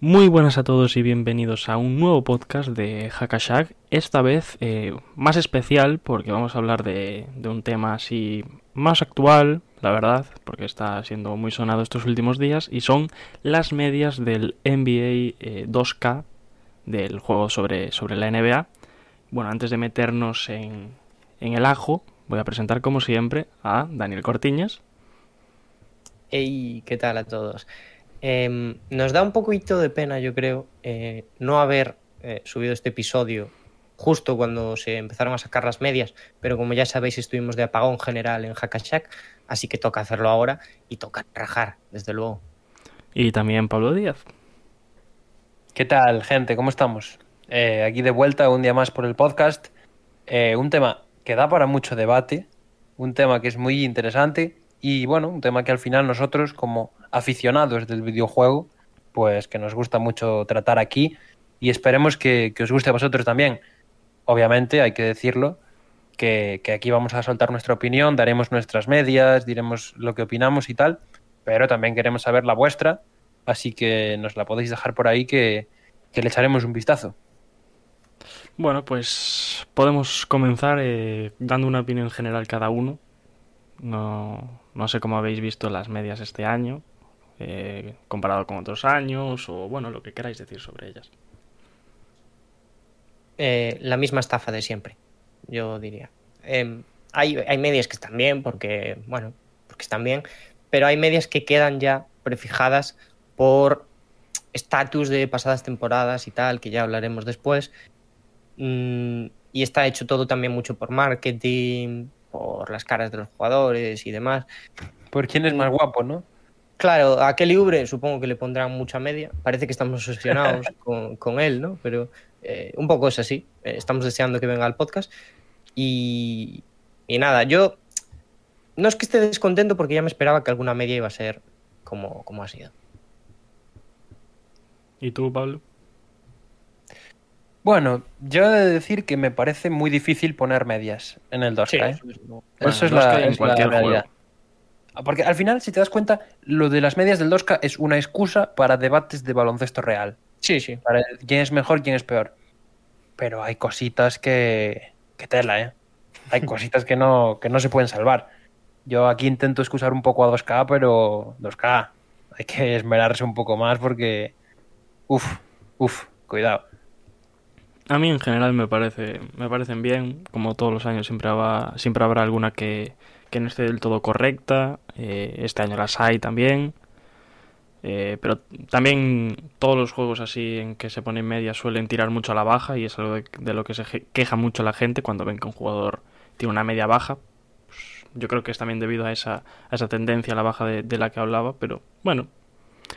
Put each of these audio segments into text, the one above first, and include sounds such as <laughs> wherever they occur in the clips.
Muy buenas a todos y bienvenidos a un nuevo podcast de Hackashack, esta vez eh, más especial porque vamos a hablar de, un tema así más actual, la verdad, porque está siendo muy sonado estos últimos días, y son las medias del NBA eh, 2K, del juego sobre, sobre la NBA. Bueno, antes de meternos en, en el ajo, voy a presentar como siempre a Daniel Cortiñas. Hey, ¿qué tal a todos? Eh, nos da un poquito de pena, yo creo, eh, no haber eh, subido este episodio justo cuando se empezaron a sacar las medias, pero como ya sabéis, estuvimos de apagón general en Hackashack, así que toca hacerlo ahora y toca rajar, desde luego. Y también Pablo Díaz. ¿Qué tal, gente? ¿Cómo estamos? Eh, aquí de vuelta un día más por el podcast. Eh, un tema que da para mucho debate, un tema que es muy interesante y bueno, un tema que al final nosotros como aficionados del videojuego, pues que nos gusta mucho tratar aquí y esperemos que, que os guste a vosotros también. Obviamente, hay que decirlo, que, que, aquí vamos a soltar nuestra opinión, daremos nuestras medias, diremos lo que opinamos y tal, pero también queremos saber la vuestra, así que nos la podéis dejar por ahí que, que le echaremos un vistazo. Bueno, pues podemos comenzar eh, dando una opinión general cada uno. No, no sé cómo habéis visto las medias este año, eh, comparado con otros años, o bueno, lo que queráis decir sobre ellas. Eh, la misma estafa de siempre, yo diría. Eh, hay, hay, medias que están bien, porque, bueno, porque están bien, pero hay medias que quedan ya prefijadas por estatus de pasadas temporadas y tal, que ya hablaremos después. Mm, y está hecho todo también mucho por marketing, por las caras de los jugadores y demás. Por quién es más guapo, ¿no? Claro, a Kelly Oubre supongo que le pondrán mucha media. Parece que estamos obsesionados <laughs> con, con, él, ¿no? Pero eh, un poco es así. Eh, estamos deseando que venga al podcast. Y, y, nada, yo no es que esté descontento porque ya me esperaba que alguna media iba a ser como, como ha sido. ¿Y tú, Pablo? Bueno, yo he de decir que me parece muy difícil poner medias en el 2K. Sí, ¿eh? eso es, bueno, eso es la, realidad. Juego. Porque al final, si te das cuenta, lo de las medias del 2K es una excusa para debates de baloncesto real. Sí, sí. Para quién es mejor, quién es peor. Pero hay cositas que. que tela, ¿eh? Hay <laughs> cositas que no, que no se pueden salvar. Yo aquí intento excusar un poco a 2K, pero 2K hay que esmerarse un poco más porque. Uf, uf, cuidado. A mí en general me parece me parecen bien, como todos los años siempre habrá, siempre habrá alguna que, que no esté del todo correcta, eh, este año las hay también, eh, pero también todos los juegos así en que se ponen media suelen tirar mucho a la baja y es algo de, lo que se queja mucho la gente cuando ven que un jugador tiene una media baja. Pues yo creo que es también debido a esa, a esa tendencia a la baja de, de la que hablaba, pero bueno,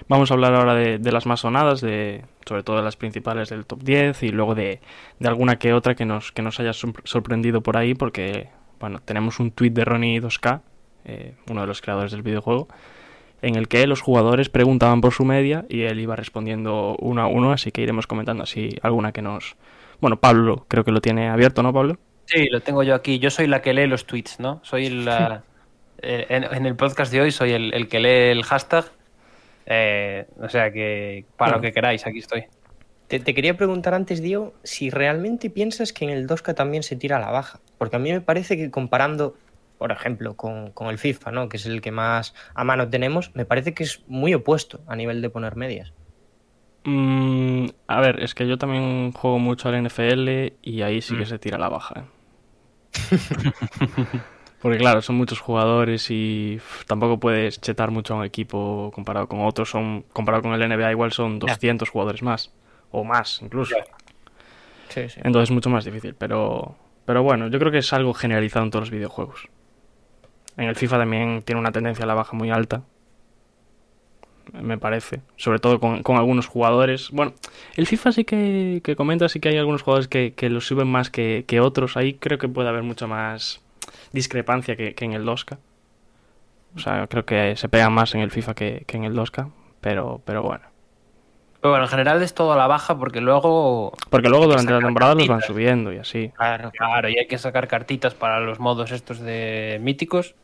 Vamos a hablar ahora de, de, las más sonadas, de, sobre todo de las principales del top 10 y luego de, de alguna que otra que nos, que nos haya sorprendido por ahí porque, bueno, tenemos un tweet de Ronnie 2K, eh, uno de los creadores del videojuego, en el que los jugadores preguntaban por su media y él iba respondiendo uno a uno, así que iremos comentando así alguna que nos... Bueno, Pablo creo que lo tiene abierto, ¿no, Pablo? Sí, lo tengo yo aquí. Yo soy la que lee los tweets, ¿no? Soy la... <laughs> en, en, el podcast de hoy soy el, el que lee el hashtag eh, o sea que para lo que queráis, aquí estoy. Te, te, quería preguntar antes, Dio, si realmente piensas que en el 2K también se tira a la baja. Porque a mí me parece que comparando, por ejemplo, con, con, el FIFA, ¿no? que es el que más a mano tenemos, me parece que es muy opuesto a nivel de poner medias. Mm, a ver, es que yo también juego mucho al NFL y ahí sí que mm. se tira a la baja. ¿eh? <laughs> Porque claro, son muchos jugadores y tampoco puedes chetar mucho a un equipo comparado con otros. Son Comparado con el NBA igual son 200 yeah. jugadores más. O más incluso. Yeah. Sí, sí. Entonces es mucho más difícil. Pero, pero bueno, yo creo que es algo generalizado en todos los videojuegos. En el FIFA también tiene una tendencia a la baja muy alta. me parece. Sobre todo con, con algunos jugadores. Bueno, el FIFA sí que, que comenta, sí que hay algunos jugadores que, que lo suben más que, que otros. Ahí creo que puede haber mucha más discrepancia que, que en el 2K. O sea, creo que se pega más en el FIFA que, que en el 2K. Pero, pero bueno. Pero bueno, en general es todo a la baja porque luego. Porque luego durante la temporada los van subiendo y así. Claro. Claro, y hay que sacar cartitas para los modos estos de míticos.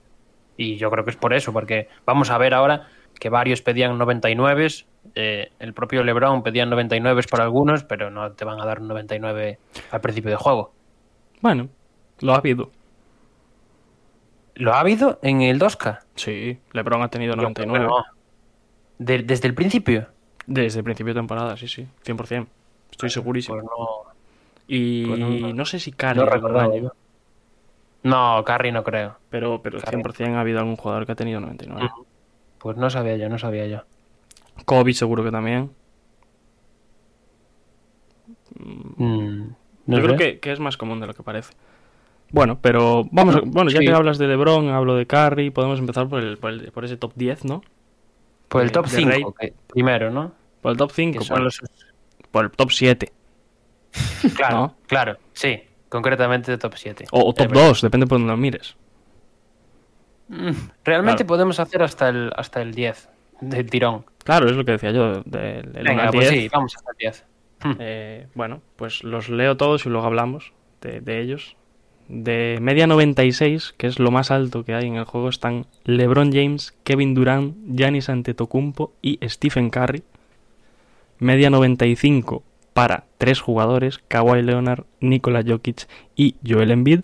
Y yo creo que es por eso, porque vamos a ver ahora que varios pedían 99. eh, el propio LeBron pedía 99 para algunos, pero no te van a dar un 99 al principio de juego. Bueno, lo ha habido. ¿Lo ha habido en el 2K? Sí, LeBron ha tenido Yo creo que 99. no. De- desde el principio. Desde el principio de temporada, sí, sí. 100%. Estoy segurísimo. Pues no, y pues no, sé si Curry no. No, Curry no creo. pero, pero Curry. 100% ha habido algún jugador que ha tenido 99. Pues no sabía yo, no sabía yo. Kobe seguro que también. Mm, Yo creo que, que es más común de lo que parece. Bueno, pero vamos, a- bueno, ya Sí. que hablas de LeBron, hablo de Curry, podemos empezar por, el, por, el- por ese top 10, ¿no? Por el de- top de 5, primero, ¿no? Por el top 5, Que son por, los- por el top 7. <laughs> Claro, ¿no? claro, sí. Concretamente de top 7. O, o top 2, depende por donde lo mires. Mm, Realmente Claro. podemos hacer hasta el, hasta el 10 del tirón. Claro, es lo que decía yo, del del Venga, al pues 10. sí, vamos hasta el 10. Eh, bueno, pues los leo todos y luego hablamos de, de ellos. De media 96, que es lo más alto que hay en el juego, están LeBron James, Kevin Durant, Giannis Antetokounmpo y Stephen Curry. Media 95 para tres jugadores, Kawhi Leonard, Nikola Jokic y Joel Embiid.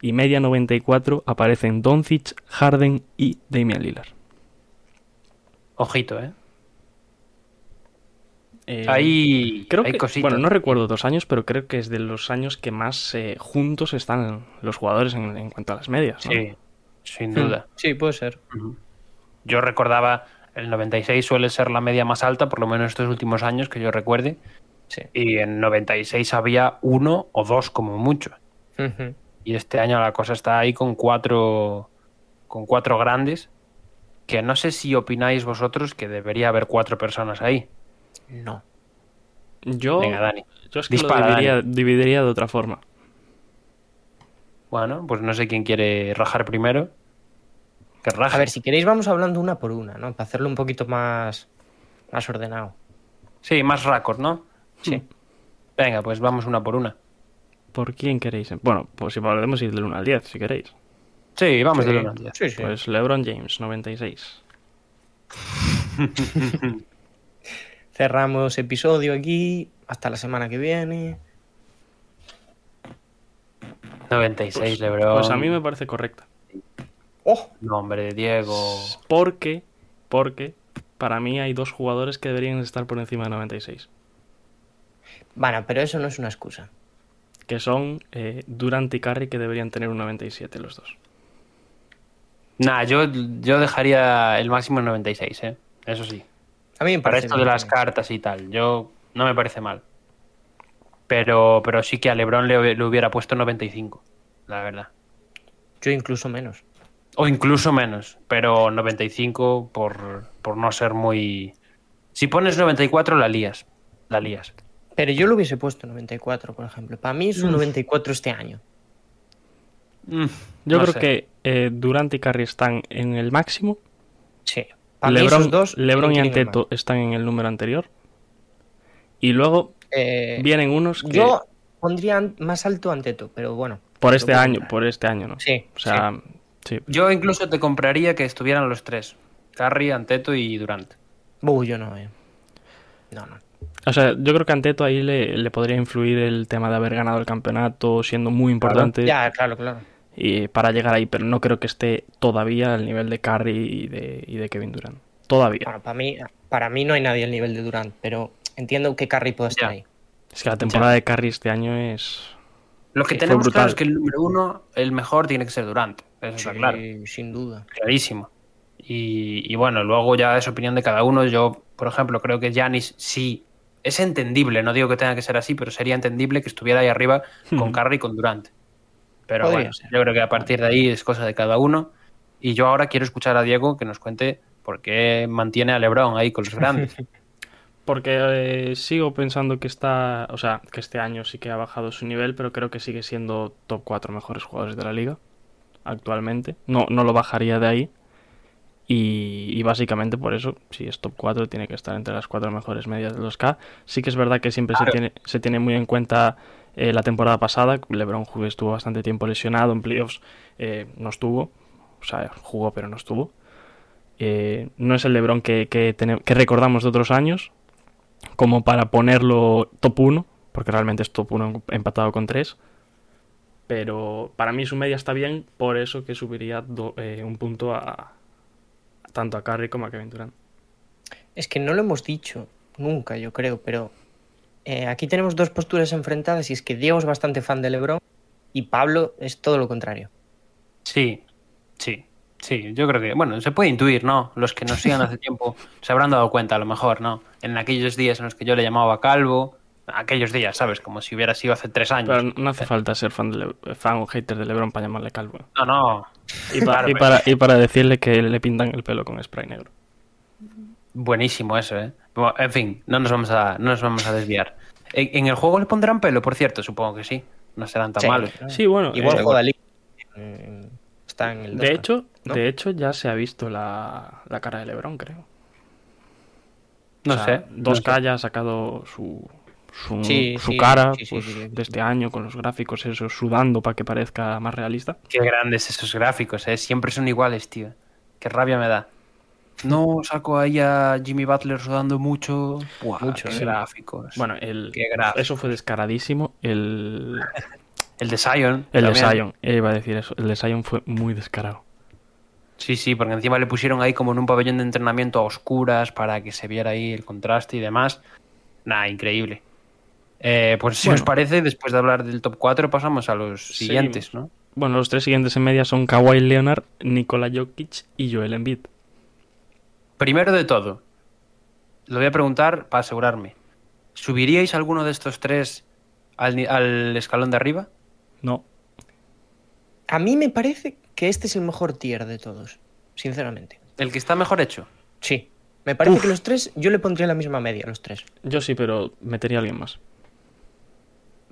Y media 94 aparecen Doncic, Harden y Damian Lillard. Ojito, ¿eh? Eh, Ahí Creo hay que, cositas. bueno, no recuerdo dos años, pero creo que es de los años que más eh, juntos están los jugadores en, en cuanto a las medias. ¿no? Sí, sin duda. Sí, puede ser. Yo recordaba, el 96 suele ser la media más alta, por lo menos estos últimos años que yo recuerde. Sí. Y en 96 había uno o dos como mucho. Y este año la cosa está ahí con cuatro, con cuatro grandes. Que no sé si opináis vosotros que debería haber cuatro personas ahí. No. Yo, Venga, Dani. yo es que Dispara, lo dividiría, dividiría de otra forma. Bueno, pues no sé quién quiere rajar primero. Que raje. A ver, si queréis vamos hablando una por una, ¿no? Para hacerlo un poquito más, más ordenado. Sí, más racos, ¿no? Sí. Venga, pues vamos una por una. ¿Por quién queréis? Bueno, pues si podemos ir del 1 al 10, si queréis. Sí, vamos Sí, de uno al diez. sí, sí. Pues LeBron James, 96. <laughs> Cerramos episodio aquí. Hasta la semana que viene. 96, Pues, Lebron. pues a mí me parece correcta. ¡Oh! Nombre de Diego. Porque, porque para mí hay dos jugadores que deberían estar por encima de 96. Bueno, pero eso no es una excusa. Que son eh, Durant y Curry, que deberían tener un 97 los dos. Nah, yo, yo dejaría el máximo en 96, ¿eh? Eso sí. A mí me Para esto de las cartas y tal, yo no me parece mal. Pero, pero sí que a LeBron le, le hubiera puesto 95, la verdad. Yo incluso menos. O incluso menos, pero 95 por, por no ser muy... Si pones 94 la lías, la lías. Pero yo lo hubiese puesto 94, por ejemplo. Para mí es un 94 este año. Mm, Yo no creo sé. que eh, Durant y Curry están en el máximo. Sí. Para LeBron, esos dos LeBron y Anteto están en el número anterior. Y luego. Eh, vienen unos que Yo pondría más alto Anteto, pero bueno. por este año, comprar. por este año, ¿no? Sí, O sea, sí. Yo incluso te compraría que estuvieran los tres. Curry, Anteto y Durant. Buh, yo no, eh. No, no. O sea, yo creo que Anteto ahí le, le podría influir el tema de haber ganado el campeonato, siendo muy importante Ya, claro, claro. Y para llegar ahí, pero no creo que esté todavía al nivel de Curry y de, y de Kevin Durant. Todavía. Bueno, para mí, para mí no hay nadie al nivel de Durant, pero entiendo que Curry pueda estar Ya. ahí. Es que la temporada de Curry este año es... Lo que tenemos brutal. claro es que el número uno, el mejor, tiene que ser Durant. Eso está Sí, claro. sin duda. Clarísimo. Y, y bueno, luego ya es opinión de cada uno. Yo, por ejemplo, creo que Giannis sí es entendible. No digo que tenga que ser así, pero sería entendible que estuviera ahí arriba con <laughs> Curry y con Durant. Pero Podría bueno, ser. yo creo que a partir de ahí es cosa de cada uno. Y yo ahora quiero escuchar a Diego que nos cuente ¿Por qué mantiene a LeBron ahí con los grandes? <laughs> Porque eh, sigo pensando que está, o sea, que este año sí que ha bajado su nivel, pero creo que sigue siendo top 4 mejores jugadores de la liga actualmente. No, no lo bajaría de ahí. Y, y básicamente por eso, si es top 4, tiene que estar entre las cuatro mejores medias de los K. Sí que es verdad que siempre se, tiene, se tiene muy en cuenta eh, la temporada pasada. LeBron estuvo bastante tiempo lesionado en playoffs, eh, no estuvo. O sea, jugó, pero no estuvo. Eh, no es el LeBron que, que, que recordamos de otros años, como para ponerlo top 1, porque realmente es top 1 empatado con 3. Pero para mí su media está bien, por eso que subiría do- un punto a tanto a Curry como a Kevin Durant. Es que no lo hemos dicho nunca, yo creo, pero eh, aquí tenemos dos posturas enfrentadas y es que Diego es bastante fan de LeBron y Pablo es todo lo contrario. Sí, sí, sí, yo creo que, bueno, se puede intuir, ¿no? Los que nos sigan <laughs> hace tiempo se habrán dado cuenta, a lo mejor, ¿no? En aquellos días en los que yo le llamaba Calvo, aquellos días, ¿sabes? Como si hubiera sido hace tres años. Pero no hace falta ser fan, de Le- fan o hater de LeBron para llamarle calvo. No, no. Y, pa- Claro, y para, y para decirle que le pintan el pelo con spray negro. Buenísimo eso, ¿eh? Bueno, en fin, no nos vamos a, no nos vamos a desviar. ¿En, en el juego le pondrán pelo, por cierto? Supongo que sí. No serán tan Sí. malos. Sí, bueno. Igual eh, juega. Eh, Está en el de 2K, hecho, ¿no? de hecho ya se ha visto la, la cara de LeBron, creo. No O sea, sé. no 2K sé. ya ha sacado su, su, Sí, su sí, cara sí, sí, pues, sí, sí. de este año con los gráficos, eso, sudando para que parezca más realista. Qué grandes esos gráficos, ¿eh? Siempre son iguales, tío. Qué rabia me da. No saco ahí a Jimmy Butler sudando mucho. Buah, Mucho, qué gráficos. Bueno, el, Qué eso fue descaradísimo. El, <laughs> el de el también. Eh, iba a decir eso. El de fue muy descarado. Sí, sí, porque encima le pusieron ahí como en un pabellón de entrenamiento a oscuras para que se viera ahí el contraste y demás. Nada, increíble. Eh, pues si Bueno. os parece, después de hablar del top 4 pasamos a los siguientes, ¿no? Bueno, los tres siguientes en media son Kawhi Leonard, Nikola Jokic y Joel Embiid. Primero de todo, lo voy a preguntar para asegurarme. ¿Subiríais alguno de estos tres al, escalón de arriba? No, A mí me parece que este es el mejor tier de todos, sinceramente. ¿El que está mejor hecho? Sí. Me parece Uf. que los tres, yo le pondría la misma media, los tres. yo sí, pero metería a alguien más.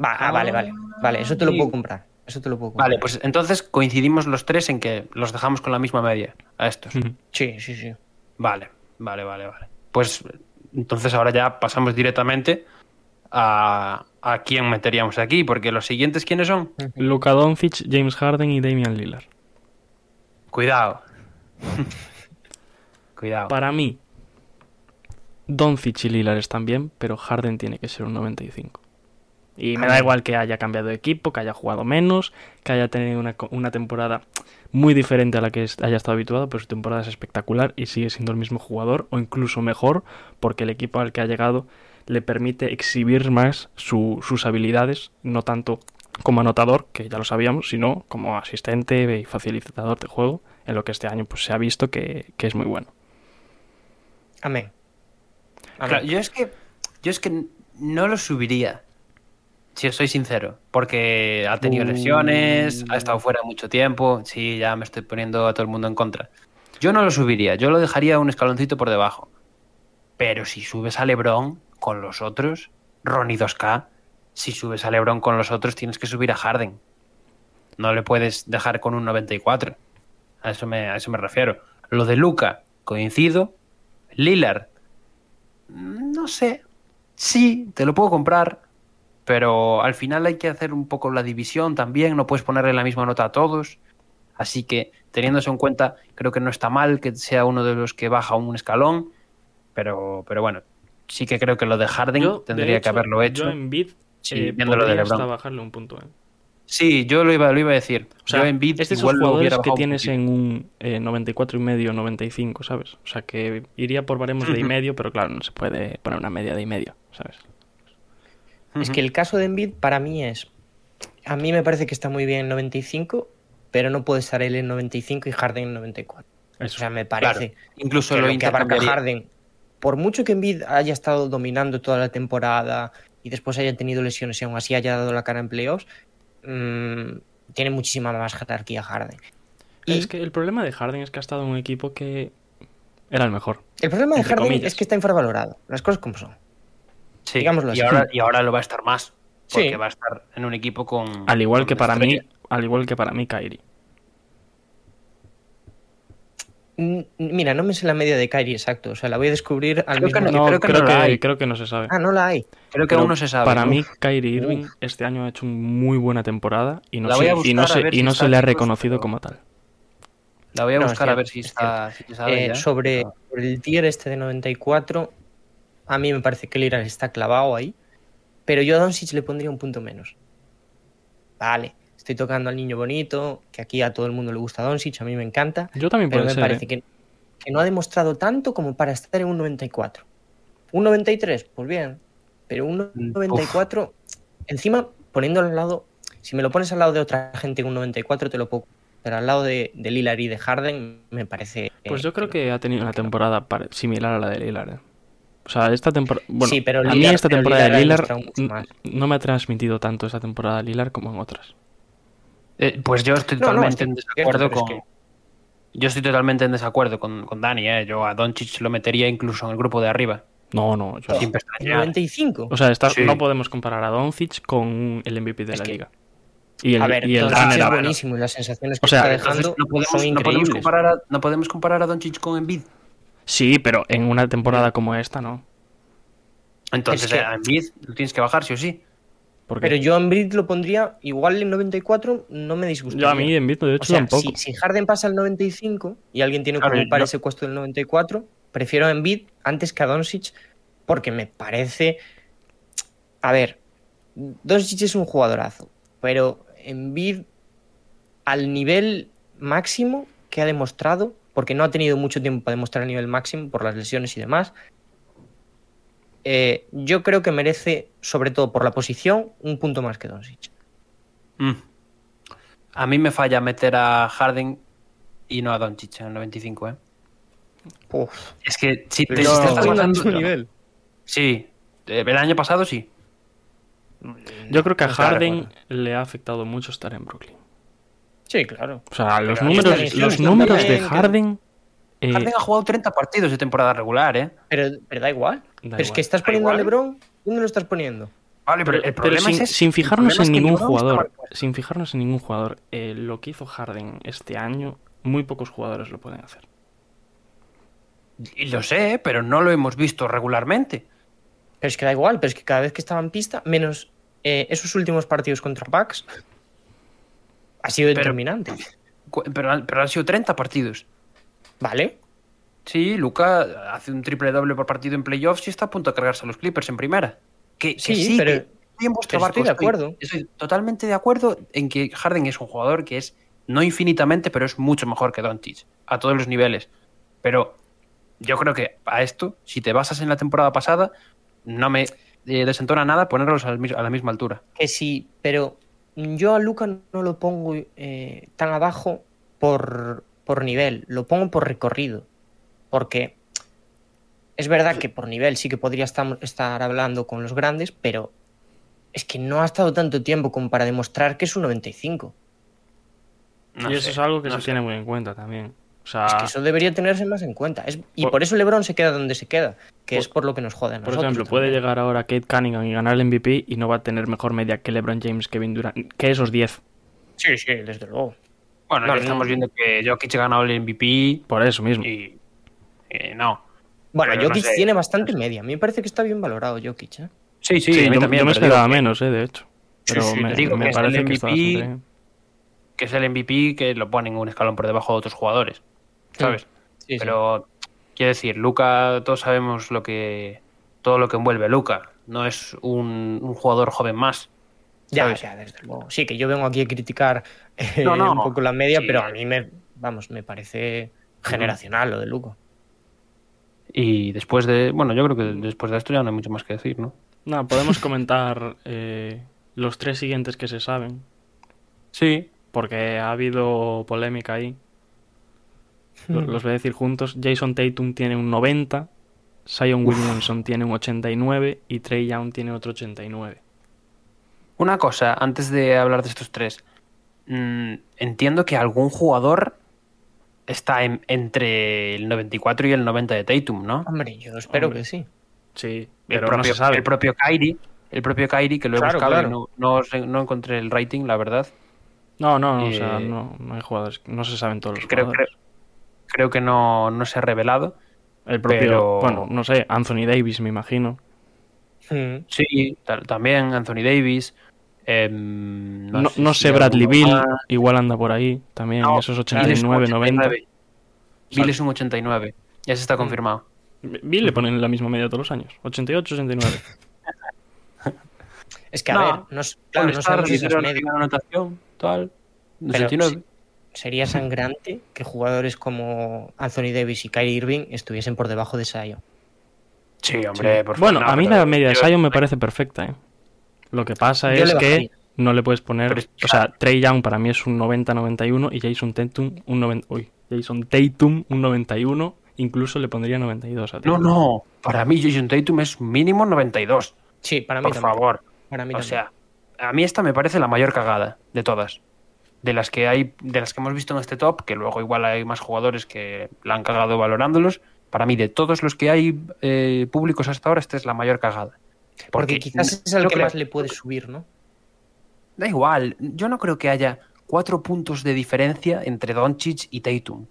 Va, ah, vale, vale. Vale, eso te lo puedo comprar. Eso te lo puedo comprar. Vale, pues entonces coincidimos los tres en que los dejamos con la misma media a estos. Sí, sí, sí. Vale, vale, vale, vale. Pues entonces ahora ya pasamos directamente a, a quién meteríamos aquí, porque los siguientes quiénes son. Luka Doncic, James Harden y Damian Lillard. Cuidado. <laughs> Cuidado. Para mí, Doncic y Lillard están bien, pero Harden tiene que ser un 95. Y me da igual que haya cambiado de equipo, que haya jugado menos, que haya tenido una, una temporada muy diferente a la que haya estado habituado, pero su temporada es espectacular y sigue siendo el mismo jugador, o incluso mejor, porque el equipo al que ha llegado le permite exhibir más su- sus habilidades, no tanto como anotador, que ya lo sabíamos, sino como asistente y facilitador de juego, en lo que este año pues, se ha visto que- que es muy bueno. Amén. Amén. Claro, yo es que yo es que no lo subiría. Si os soy sincero, porque ha tenido Uh. lesiones, ha estado fuera mucho tiempo, sí, ya me estoy poniendo a todo el mundo en contra. Yo no lo subiría, yo lo dejaría un escaloncito por debajo. Pero si subes a LeBron con los otros, Ronnie 2K, si subes a LeBron con los otros tienes que subir a Harden. No le puedes dejar con un 94. A eso me, a eso me refiero. Lo de Luca, coincido. Lillard, no sé. Sí, te lo puedo comprar, pero al final hay que hacer un poco la división también, no puedes ponerle la misma nota a todos. Así que, teniendo eso en cuenta, creo que no está mal que sea uno de los que baja un escalón, pero, pero bueno, sí que creo que lo de Harden Yo, de tendría que haberlo hecho. Yo en bid Sí, eh, viendo lo de hasta bajarle un punto. ¿eh? Sí, yo lo iba, lo iba a decir. O sea, yo en Bid es igual jugadores que un tienes en un eh, 94 y medio, 95, ¿sabes? O sea, que iría por baremos de y medio, pero claro, no se puede poner una media de y medio, ¿sabes? Es que el caso de Embiid para mí es. A mí me parece que está muy bien en 95, pero no puede estar él en 95 y Harden en 94. Eso. O sea, me Claro, parece incluso que lo lo que abarca. Harden, por mucho que Embiid haya estado dominando toda la temporada y después haya tenido lesiones y aún así haya dado la cara en playoffs, mm, tiene muchísima más jerarquía Harden. Y Es que el problema de Harden es que ha estado en un equipo que Era el mejor. El problema de Harden comillas. es que está infravalorado. Las cosas como son. Sí, Digámoslo y ahora, y ahora lo va a estar más. Porque Sí. va a estar en un equipo con. Al igual con que para mí, al igual que para mí, Kyrie. Mm, Mira, no me sé la media de Kyrie exacto. O sea, la voy a descubrir al Creo que mismo no, No, creo que creo, no que, la hay. creo que no se sabe. Ah, no la hay. Creo que Pero aún no se sabe. Para ¿no? mí, Kyrie Irving este año ha hecho una muy buena temporada y no, se, y no se, y no se le ha reconocido como tal. La voy a No, es buscar a ver si es está. si se sabe Eh, ya. sobre, Pero- sobre el tier este de 94, a mí me parece que Lillard está clavado ahí, pero yo a Doncic le pondría un punto menos. Vale, estoy tocando al niño bonito, que aquí a todo el mundo le gusta Doncic, a mí me encanta, Yo también pero puede me ser. parece ¿eh? que, que no ha demostrado tanto como para estar en un 94. Un 93, pues bien, pero un 94, encima poniéndolo al lado, si me lo pones al lado de otra gente en un 94 te lo pongo, pero al lado de, de Lillard y de Harden me parece... Pues eh, yo creo que ha tenido una temporada similar a la de Lillard. O sea, esta temporada. Bueno, Sí, pero a mí esta temporada de n- no me ha transmitido tanto esta temporada de Lillard como en otras. Eh, pues yo estoy No, no, totalmente en desacuerdo es con. que- Yo estoy totalmente en desacuerdo con, con Dani, ¿eh? Yo a Doncic lo metería incluso en el grupo de arriba. No, no. yo- Sin ¿En pestañear. 95? O sea, está- Sí. no podemos comparar a Doncic con el MVP de Es la que- liga. Y el, a ver, y el Doncic es buenísimo y las sensaciones que O sea, está dejando no podemos, son no podemos increíbles. comparar a, no podemos comparar a Doncic con Embiid. Sí, pero en una temporada como esta, no. Entonces, Es que- a Embiid lo tienes que bajar, sí o sí. Porque Pero yo en Brid lo pondría igual en 94, no me disgustaría. yo a mí en Vito, de o hecho, sea, tampoco. si, si Harden pasa al 95 y alguien tiene que ocupar yo- ese puesto del 94, prefiero a Embiid antes que a Doncic porque me parece... A ver, Doncic es un jugadorazo, pero Embiid al nivel máximo que ha demostrado, porque no ha tenido mucho tiempo para demostrar el nivel máximo por las lesiones y demás, eh, yo creo que merece, sobre todo por la posición, un punto más que Doncic. Mm. A mí me falla meter a Harden y no a Doncic en el 95, ¿eh? Uf, Es que si te, estás a tu nivel. Sí, eh, el año pasado sí. Yo creo que a no Harden le ha afectado mucho estar en Brooklyn. Sí, claro. O sea, los números, los números de Harden. eh, Harden ha jugado 30 partidos de temporada regular, ¿eh? Pero, pero da igual. pero es que estás poniendo a. LeBron, ¿dónde lo estás poniendo? Vale, pero, pero, el pero problema sin, es sin fijarnos en es que ningún jugador, sin fijarnos en ningún jugador, eh, lo que hizo Harden este año, muy pocos jugadores lo pueden hacer. Y lo sé, pero no lo hemos visto regularmente. Pero es que da igual, pero es que cada vez que estaba en pista, menos eh, esos últimos partidos contra Bucks, ha sido Pero- determinante. Pero, han- pero han sido 30 partidos. ¿Vale? Sí, Luca hace un triple doble por partido en playoffs y está a punto de cargarse a los Clippers en primera. Que, que Sí, sí, pero- que estoy en vuestro barco. estoy de acuerdo. Estoy totalmente de acuerdo en que Harden es un jugador que es no infinitamente, pero es mucho mejor que Doncic a todos los niveles. Pero yo creo que a esto, si te basas en la temporada pasada, no me eh, desentona nada ponerlos a la misma altura. Que sí, pero yo a Luca no lo pongo eh, tan abajo por, por nivel, lo pongo por recorrido. Porque es verdad que por nivel sí que podría estar, estar hablando con los grandes, pero es que no ha estado tanto tiempo como para demostrar que es un 95. No y eso es algo que no se sé. tiene muy en cuenta también. O sea, Es que eso debería tenerse más en cuenta. Es- y Por- por, eso LeBron se queda donde se queda, que Por- es por lo que nos jode a por ejemplo, puede llegar ahora Kate Cunningham y ganar el MVP y no va a tener mejor media que LeBron James, Kevin Durant, que esos 10. Sí, sí, desde luego. Bueno, No, ya no, estamos viendo que Jokic ha ganado el MVP Por eso mismo. y eh, no. Bueno, Pero no Jokic sé. tiene bastante media. A mí me parece que está bien valorado Jokic. ¿eh? Sí, sí, Sí, a mí yo, también, yo me esperaba menos, eh, de hecho. Pero sí, me, digo me que es el parece que está MVP. bastante bien. que es el MVP que lo ponen un escalón por debajo de otros jugadores, ¿sabes? Sí, sí. Pero quiero decir, Luca, todos sabemos lo que todo lo que envuelve Luca. No es un, un jugador joven más. Ya, ¿sabes? ya, desde luego. Sí, que yo vengo aquí a criticar eh, No, no. un poco la media, Sí. pero a mí me, vamos, me parece generacional lo de Luco. Y después de, bueno, yo creo que después de esto ya no hay mucho más que decir, ¿no? No, podemos comentar eh, los tres siguientes que se saben, Sí. porque ha habido polémica ahí. Lo- Los voy a decir juntos. Jason Tatum tiene un 90, Zion Williamson tiene un 89 y Trey Young tiene otro 89. Una cosa, antes de hablar de estos tres. Mm, entiendo que algún jugador está en- entre el 94 y el 90 de Tatum, ¿no? Hombre, yo espero Hombre. que sí. Sí, El propio, no se sabe. el propio Kyrie, el propio Kyrie que lo he Claro, buscado claro. y no, no, encontré el rating, la verdad. No, no, o Eh, sea, no, no hay jugadores, no se saben todos los Creo, creo, jugadores. creo que no, no se ha revelado. El propio, pero- bueno, no sé, Anthony Davis, me imagino. Mm. Sí, ta- también Anthony Davis. em, No, sé no si sé, Bradley Bill, más. igual anda por ahí también, No, esos Bill es un 89, 90. 89. Bill es un 89. Ya se está confirmado. Bill le ponen la misma media todos los años, 88, 89. <laughs> Es que, a No, ver, no, claro, sabemos esas medias. anotación, tal. Pero 89. Sería sangrante que jugadores como Anthony Davis y Kyrie Irving estuviesen por debajo de Zion. Sí, hombre, por favor. Bueno, no, a mí la media de yo- Zion me parece perfecta, ¿eh? Lo que pasa Yo es que no le puedes poner... Es- O sea, Trey Young para mí es un 90-91 y Jason Tatum un 90... Uy, Jason Tatum un 91, incluso le pondría 92 a No, Tatum. no. Para mí, Jason Tatum es mínimo 92. Sí, para mí Por también. favor. Para mí O también. sea, a mí esta me parece la mayor cagada de todas. De las que hay, de las que hemos visto en este top, que luego igual hay más jugadores que la han cagado valorándolos. Para mí, de todos los que hay eh, públicos hasta ahora, esta es la mayor cagada. Porque, quizás es el que creo- más le puede subir, ¿no? Da igual, yo no creo que haya cuatro puntos de diferencia entre Doncic y Tatum.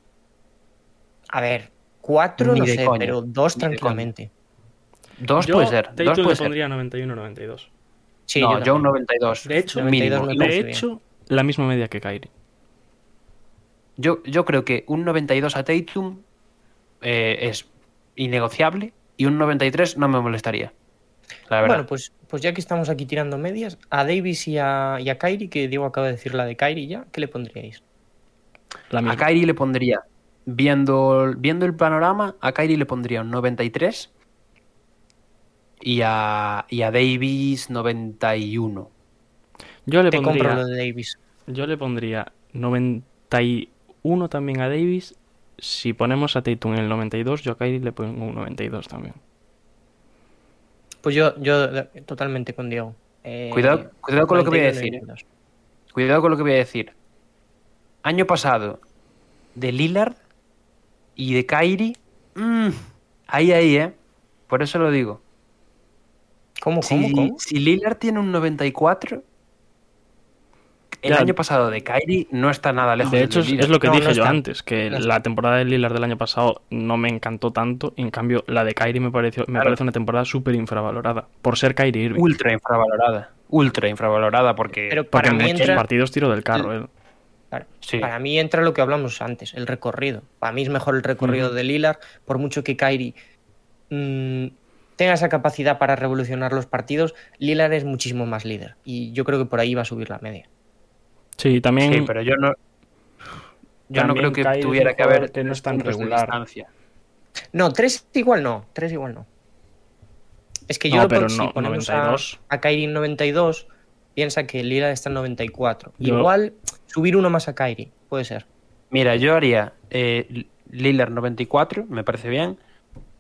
A ver, cuatro Ni no sé, coña, pero dos ni tranquilamente. Dos Yo puede ser, Tatum dos le puede ser. pondría 91-92. Sí, no, yo yo un 92. De hecho, 92 mínimo. me Y parece De hecho, la misma media que Kyrie. Yo, yo creo que un 92 a Tatum eh, es innegociable y un 93 no me molestaría. La verdad. Bueno, pues, pues ya que estamos aquí tirando medias, a Davis y a, y a Kyrie, que Diego acaba de decir la de Kyrie ya, ¿qué le pondríais? La a. Kyrie le pondría, viendo, viendo el panorama, a Kyrie le pondría un 93 y a, y a Davis 91. Yo le Te compro pondría, lo de Davis. yo le pondría 91 también a Davis. Si ponemos a Tatum en el 92, yo a Kyrie le pongo un 92 también. Pues yo, yo totalmente con Diego. Eh, Cuidado- cuidado con lo que voy a 91, decir. 92. Cuidado con lo que voy a decir. Año pasado, de Lillard y de Kyrie. mm, ahí, ahí, ¿eh? Por eso lo digo. ¿Cómo, Si, cómo, cómo? si Lillard tiene un 94, el Ya. año pasado de Kyrie no está nada lejos De hecho, de es, lo que No, dije no yo está. antes, que No la temporada de Lillard del año pasado no me encantó tanto. y en cambio, la de Kyrie me, pareció, me Claro. parece una temporada súper infravalorada. Por ser Kyrie Irving. ultra infravalorada. Ultra infravalorada porque. Pero Porque para mí muchos entra, partidos tiro del carro. él. claro, Sí. para mí entra lo que hablamos antes, el recorrido. Para mí es mejor el recorrido de Lillard, por mucho que Kyrie mm, tenga esa capacidad para revolucionar los partidos, Lillard es muchísimo más líder. Y yo creo que por ahí va a subir la media. Sí, también. Sí, pero yo no. Yo no creo que tuviera que haber que no es tres tan regular. No, tres igual no, tres igual no. Es que yo No, lo pero si no, ponemos 92. A, a Kyrie en 92, piensa que Lillard está en 94. Yo- Igual subir uno más a Kyrie, puede ser. Mira, yo haría eh, Lillard 94, me parece bien.